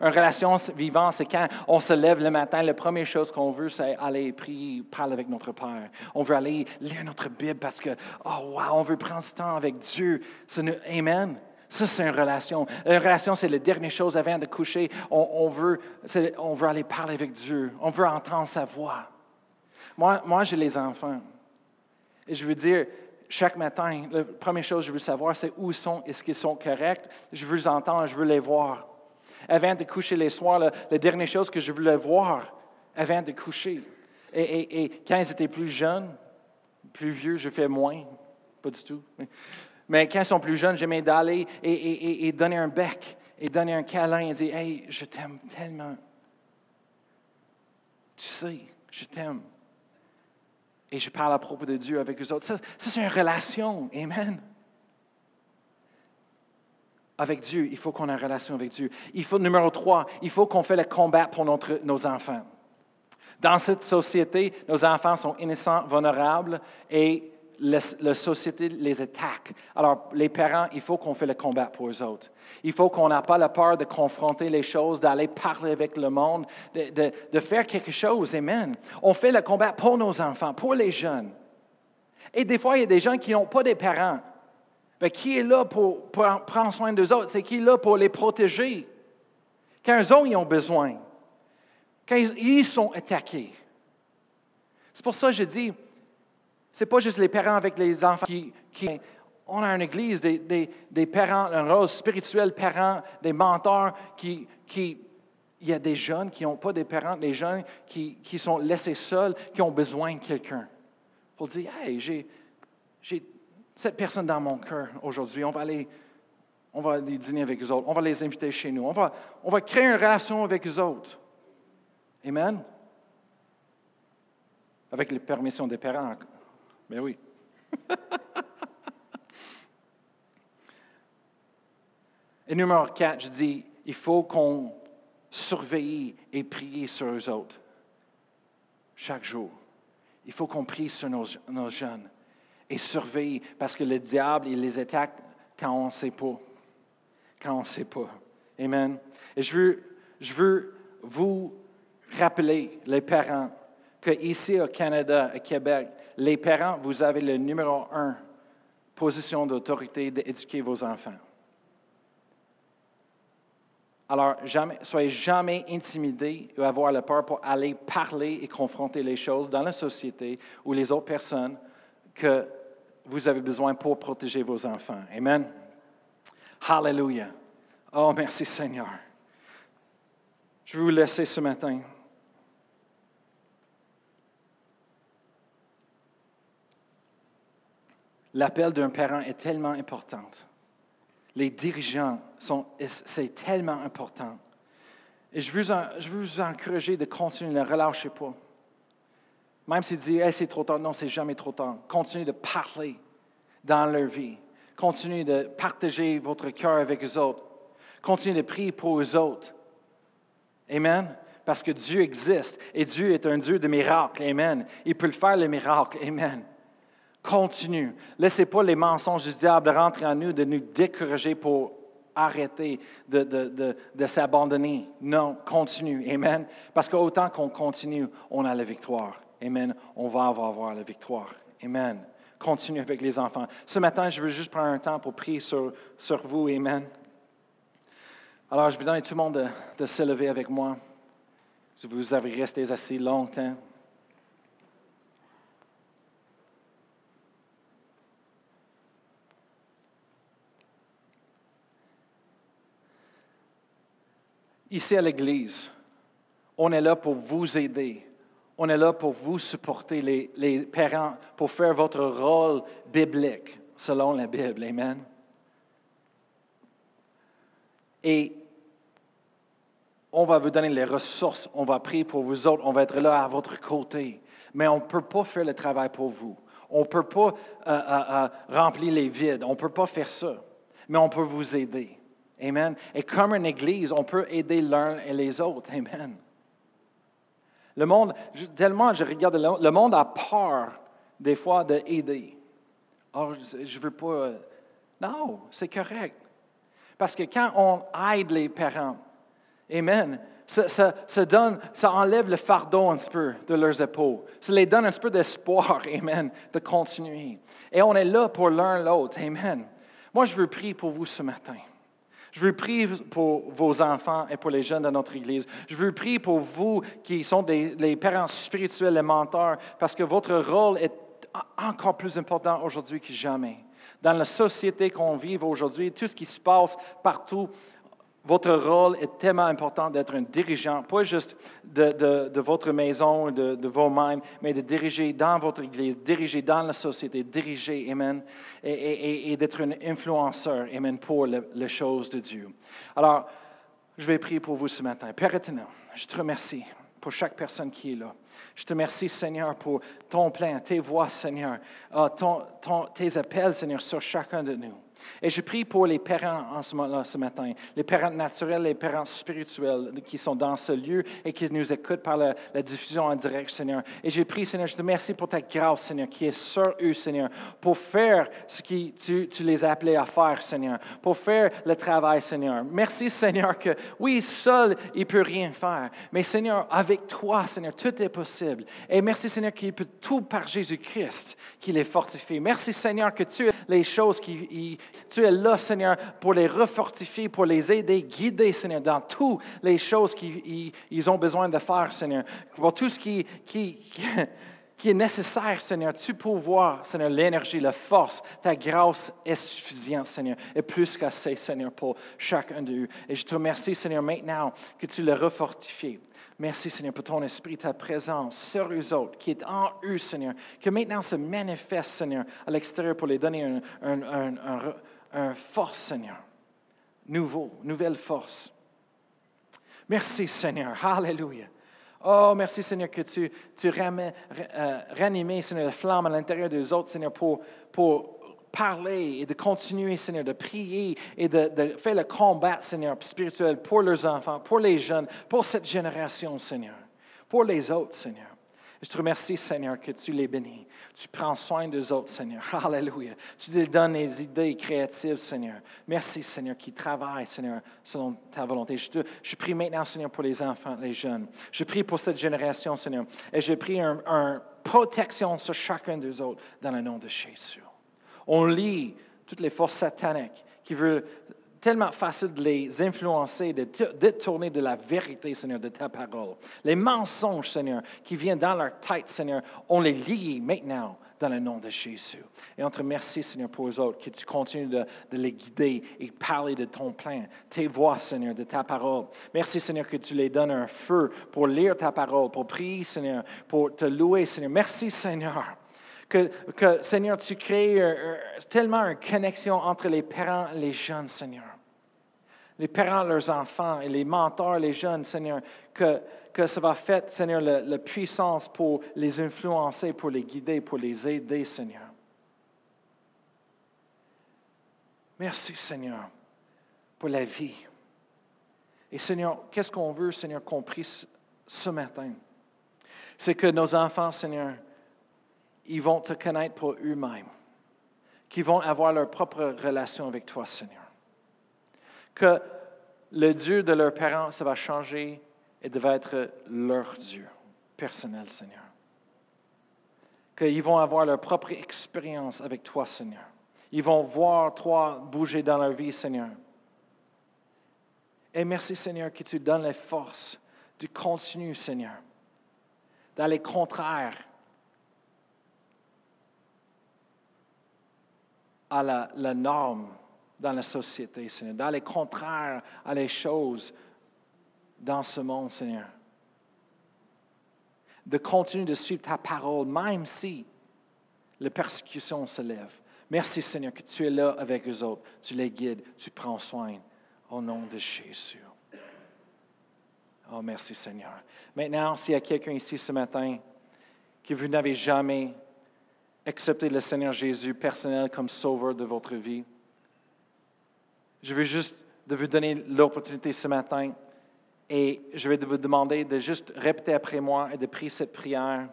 Speaker 1: Une relation vivante, c'est quand on se lève le matin, la première chose qu'on veut, c'est aller prier, parler avec notre Père. On veut aller lire notre Bible parce que, oh wow, on veut prendre ce temps avec Dieu. Amen. Ça, c'est une relation. Une relation, c'est la dernière chose avant de coucher. On, veut, on veut aller parler avec Dieu. On veut entendre sa voix. Moi, moi j'ai les enfants. Et je veux dire, chaque matin, la première chose que je veux savoir, c'est où sont, est-ce qu'ils sont corrects? Je veux les entendre, je veux les voir. Avant de coucher les soirs, la, dernière chose que je voulais voir avant de coucher. Et, quand ils étaient plus jeunes, plus vieux, je fais moins, pas du tout. Quand ils sont plus jeunes, j'aimais d'aller et, donner un bec et donner un câlin et dire Hey, je t'aime tellement. Tu sais, je t'aime. Et je parle à propos de Dieu avec eux autres. Ça, c'est une relation. Amen avec Dieu, il faut qu'on ait une relation avec Dieu. Numéro trois, il faut qu'on fait le combat pour notre, nos enfants. Dans cette société, nos enfants sont innocents, vulnérables et la, société les attaque. Alors, les parents, il faut qu'on fait le combat pour eux autres. Il faut qu'on n'a pas la peur de confronter les choses, d'aller parler avec le monde, de, de, faire quelque chose. Amen. On fait le combat pour nos enfants, pour les jeunes. Et des fois, il y a des gens qui n'ont pas des parents. Ben, qui est là pour, prendre soin d'eux autres? C'est qui est là pour les protéger? Quand eux autres ils ont besoin, quand ils, sont attaqués. C'est pour ça que je dis, n'est pas juste les parents avec les enfants qui, on a une église, des, parents, un rôle spirituel, parents, des mentors qui, il y a des jeunes qui n'ont pas des parents, des jeunes qui, sont laissés seuls, qui ont besoin de quelqu'un. Pour dire, hey, j'ai, cette personne dans mon cœur aujourd'hui. On va aller, on va dîner avec eux autres. On va les inviter chez nous. On va, on va créer une relation avec eux autres. Amen. Avec les permissions des parents. Ben oui. <laughs> Et numéro 4, je dis, il faut qu'on surveille et prie sur eux autres chaque jour. Il faut qu'on prie sur nos, jeunes et surveille parce que le diable, il les attaque quand on ne sait pas. Quand on ne sait pas. Amen. Et je veux, je veux vous rappeler, les parents, qu'ici au Canada, au Québec, les parents, vous avez le numéro un position d'autorité d'éduquer vos enfants. Alors, soyez jamais intimidés ou avoir la peur pour aller parler et confronter les choses dans la société ou les autres personnes que vous avez besoin pour protéger vos enfants. Amen. Hallelujah. Oh, merci Seigneur. Je vais vous laisser ce matin. L'appel d'un parent est tellement important. Les dirigeants sont, c'est tellement important. Et je veux, je vous encourager de continuer, ne relâchez pas. Même s'ils disent, hey, c'est trop tard, non, c'est jamais trop tard. Continuez de parler dans leur vie. Continuez de partager votre cœur avec les autres. Continuez de prier pour les autres. Amen. Parce que Dieu existe et Dieu est un Dieu de miracles. Amen. Il peut le faire, les miracles. Amen. Continue. Laissez pas les mensonges du diable rentrer en nous, de nous décourager pour arrêter de, de, de s'abandonner. Non, continue. Amen. Parce qu'autant qu'on continue, on a la victoire. Amen. On va avoir la victoire. Amen. Continue avec les enfants. Ce matin, je veux juste prendre un temps pour prier sur, sur vous. Amen. Alors, je vais demander à tout le monde de, de se lever avec moi. Si vous avez resté assis longtemps. Ici à l'Église, on est là pour vous aider on est là pour vous supporter, les, parents, pour faire votre rôle biblique selon la Bible. Amen. Et on va vous donner les ressources, on va prier pour vous autres, on va être là à votre côté. Mais on ne peut pas faire le travail pour vous. On ne peut pas euh, euh, euh, remplir les vides. On ne peut pas faire ça. Mais on peut vous aider. Amen. Et comme une église, on peut aider l'un et les autres. Amen. Le monde, tellement je regarde, le monde a peur des fois d'aider. Oh, je ne veux pas. Non, c'est correct. Parce que quand on aide les parents, Amen. Ça, donne, ça enlève le fardeau un petit peu de leurs épaules. Ça les donne un petit peu d'espoir, <laughs> Amen, de continuer. Et on est là pour l'un l'autre, Amen. Moi, je veux prier pour vous ce matin. Je veux prier pour vos enfants et pour les jeunes de notre Église. Je veux prier pour vous qui sont les parents spirituels, les mentors, parce que votre rôle est encore plus important aujourd'hui que jamais. Dans la société qu'on vit aujourd'hui, tout ce qui se passe partout, votre rôle est tellement important d'être un dirigeant, pas juste de, votre maison, de, de, mains, mais de diriger dans votre Église, diriger dans la société, diriger, Amen, et, d'être un influenceur, Amen, pour les choses de Dieu. Alors, je vais prier pour vous ce matin. Père éternel, je te remercie pour chaque personne qui est là. Je te remercie, Seigneur, pour ton plein, tes voix, Seigneur, ah, tes appels, Seigneur, sur chacun de nous. Et je prie pour les parents en ce, moment ce matin, les parents naturels, les parents spirituels qui sont dans ce lieu et qui nous écoutent par la, diffusion en direct, Seigneur. Et je prie, Seigneur, je te remercie pour ta grâce, Seigneur, qui est sur eux, Seigneur, pour faire ce que tu, les as appelés à faire, Seigneur, pour faire le travail, Seigneur. Merci, Seigneur, que oui, seul, il ne peut rien faire. Mais, Seigneur, avec toi, Seigneur, tout est possible. Et merci, Seigneur, qu'il peut tout par Jésus-Christ, qui les fortifie. Merci, Seigneur, que tu as les choses qui tu es là, Seigneur, pour les refortifier, pour les aider, guider, Seigneur, dans toutes les choses qu'ils ont besoin de faire, Seigneur. Pour tout ce qui, qui, qui est nécessaire, Seigneur. Tu peux voir, Seigneur, l'énergie, la force, ta grâce est suffisante, Seigneur, et plus qu'assez, Seigneur, pour chacun d'eux. Et je te remercie, Seigneur, maintenant que tu le refortifies. Merci, Seigneur, pour ton esprit, ta présence sur eux autres, qui est en eux, Seigneur, que maintenant se manifeste, Seigneur, à l'extérieur pour les donner un, force, Seigneur. Nouveau, nouvelle force. Merci, Seigneur. Alléluia. Oh, merci, Seigneur, que tu, tu ramènes, euh, Seigneur, la flamme à l'intérieur des autres, Seigneur, pour, parler et de continuer, Seigneur, de prier et de, faire le combat, Seigneur, spirituel pour leurs enfants, pour les jeunes, pour cette génération, Seigneur, pour les autres, Seigneur. Je te remercie, Seigneur, que tu les bénis. Tu prends soin des autres, Seigneur. <laughs> Alléluia. Tu leur donnes des idées créatives, Seigneur. Merci, Seigneur, qui travaillent, Seigneur, selon ta volonté. Je, je, prie maintenant, Seigneur, pour les enfants, les jeunes. Je prie pour cette génération, Seigneur. Et je prie une un protection sur chacun des autres dans le nom de Jésus. On lit toutes les forces sataniques qui veulent tellement facile de les influencer, de détourner de la vérité, Seigneur, de ta parole. Les mensonges, Seigneur, qui viennent dans leur tête, Seigneur, on les lie maintenant dans le nom de Jésus. Et on te remercie, Seigneur, pour eux autres, que tu continues de, de, les guider et parler de ton plan, tes voix, Seigneur, de ta parole. Merci, Seigneur, que tu les donnes un feu pour lire ta parole, pour prier, Seigneur, pour te louer, Seigneur. Merci, Seigneur. Que, Seigneur, tu crées tellement une connexion entre les parents et les jeunes, Seigneur les parents, leurs enfants et les mentors, les jeunes, Seigneur, que, que ça va faire, Seigneur, la, puissance pour les influencer, pour les guider, pour les aider, Seigneur. Merci, Seigneur, pour la vie. Et Seigneur, qu'est-ce qu'on veut, Seigneur, compris ce matin? C'est que nos enfants, Seigneur, ils vont te connaître pour eux-mêmes, qu'ils vont avoir leur propre relation avec toi, Seigneur que le Dieu de leurs parents, ça va changer et va être leur Dieu personnel, Seigneur. Qu'ils vont avoir leur propre expérience avec toi, Seigneur. Ils vont voir toi bouger dans leur vie, Seigneur. Et merci, Seigneur, que tu donnes les forces du continu, Seigneur, d'aller contraire à la, norme dans la société, Seigneur, dans les contraires à les choses dans ce monde, Seigneur. De continuer de suivre ta parole, même si la persécution se lève. Merci, Seigneur, que tu es là avec eux autres. Tu les guides, tu prends soin. Au nom de Jésus. Oh, merci Seigneur. Maintenant, s'il y a quelqu'un ici ce matin que vous n'avez jamais accepté le Seigneur Jésus personnel comme sauveur de votre vie, je veux juste de vous donner l'opportunité ce matin et je vais vous demander de juste répéter après moi et de prier cette prière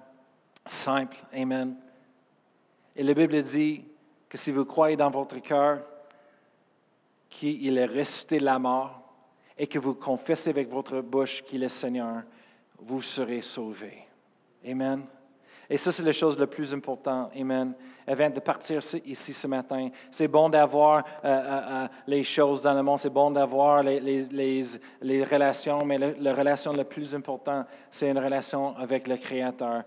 Speaker 1: simple. Amen. Et la Bible dit que si vous croyez dans votre cœur qu'il est ressuscité de la mort et que vous confessez avec votre bouche qu'il est Seigneur, vous serez sauvés. Amen. Et ça, c'est la chose la plus importante. Amen. Avant de partir ici ce matin, c'est bon d'avoir euh, euh, euh, les choses dans le monde, c'est bon d'avoir les, relations, mais la relation la plus importante, c'est une relation avec le Créateur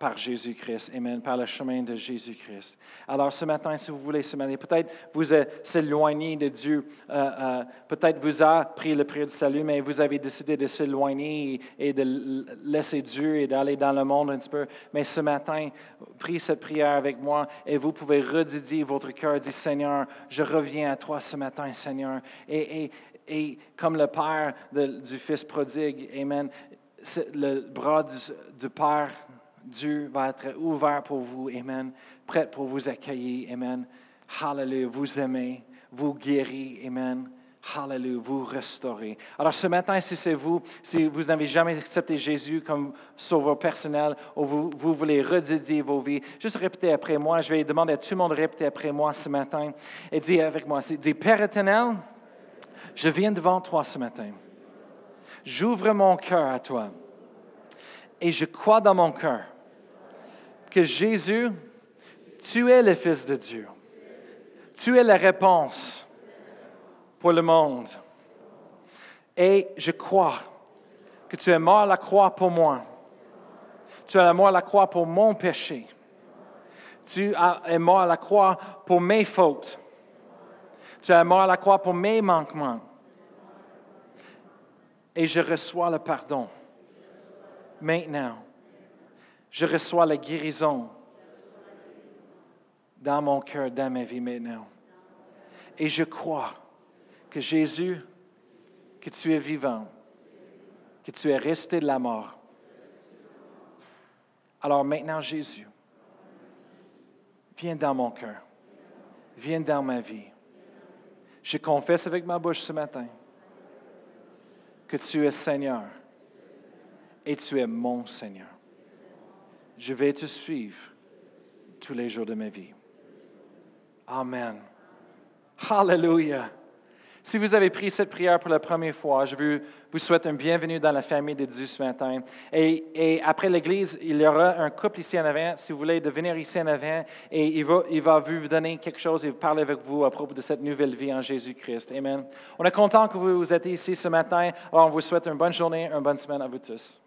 Speaker 1: par Jésus-Christ. Amen. Par le chemin de Jésus-Christ. Alors ce matin, si vous voulez ce matin, peut-être vous êtes éloigné de Dieu, euh, euh, peut-être vous avez pris le prière du salut, mais vous avez décidé de s'éloigner et, de laisser Dieu et d'aller dans le monde un petit peu. Mais ce matin, priez cette prière avec moi et vous pouvez redidier votre cœur, dire Seigneur, je reviens à toi ce matin, Seigneur. Et, et, comme le Père du Fils prodigue, Amen, le bras du, du Père Dieu va être ouvert pour vous, Amen, prêt pour vous accueillir, Amen. Hallelujah, vous aimez, vous guérir, Amen. Hallelujah, vous restaurer. Alors ce matin, si c'est vous, si vous n'avez jamais accepté Jésus comme sauveur personnel ou vous, vous voulez redédier vos vies, juste répétez après moi. Je vais demander à tout le monde de répéter après moi ce matin et dire avec moi, dis Père éternel, je viens devant toi ce matin. J'ouvre mon cœur à toi et je crois dans mon cœur que Jésus, tu es le Fils de Dieu. Tu es la réponse pour le monde. Et je crois que tu es mort à la croix pour moi. Tu es mort à la croix pour mon péché. Tu es mort à la croix pour mes fautes. Tu es mort à la croix pour mes manquements. Et je reçois le pardon maintenant, je reçois la guérison dans mon cœur, dans ma vie maintenant. Et je crois que Jésus, que tu es vivant, que tu es resté de la mort. Alors maintenant, Jésus, viens dans mon cœur, viens dans ma vie. Je confesse avec ma bouche ce matin que tu es Seigneur et tu es mon Seigneur. Je vais te suivre tous les jours de ma vie. Amen. Hallelujah. Si vous avez pris cette prière pour la première fois, je vous, souhaite un bienvenue dans la famille de Dieu ce matin. Et, après l'Église, il y aura un couple ici en avant, si vous voulez, de venir ici en avant, et il va, il va vous donner quelque chose et parler avec vous à propos de cette nouvelle vie en Jésus-Christ. Amen. On est content que vous êtes ici ce matin. Alors, on vous souhaite une bonne journée, une bonne semaine à vous tous.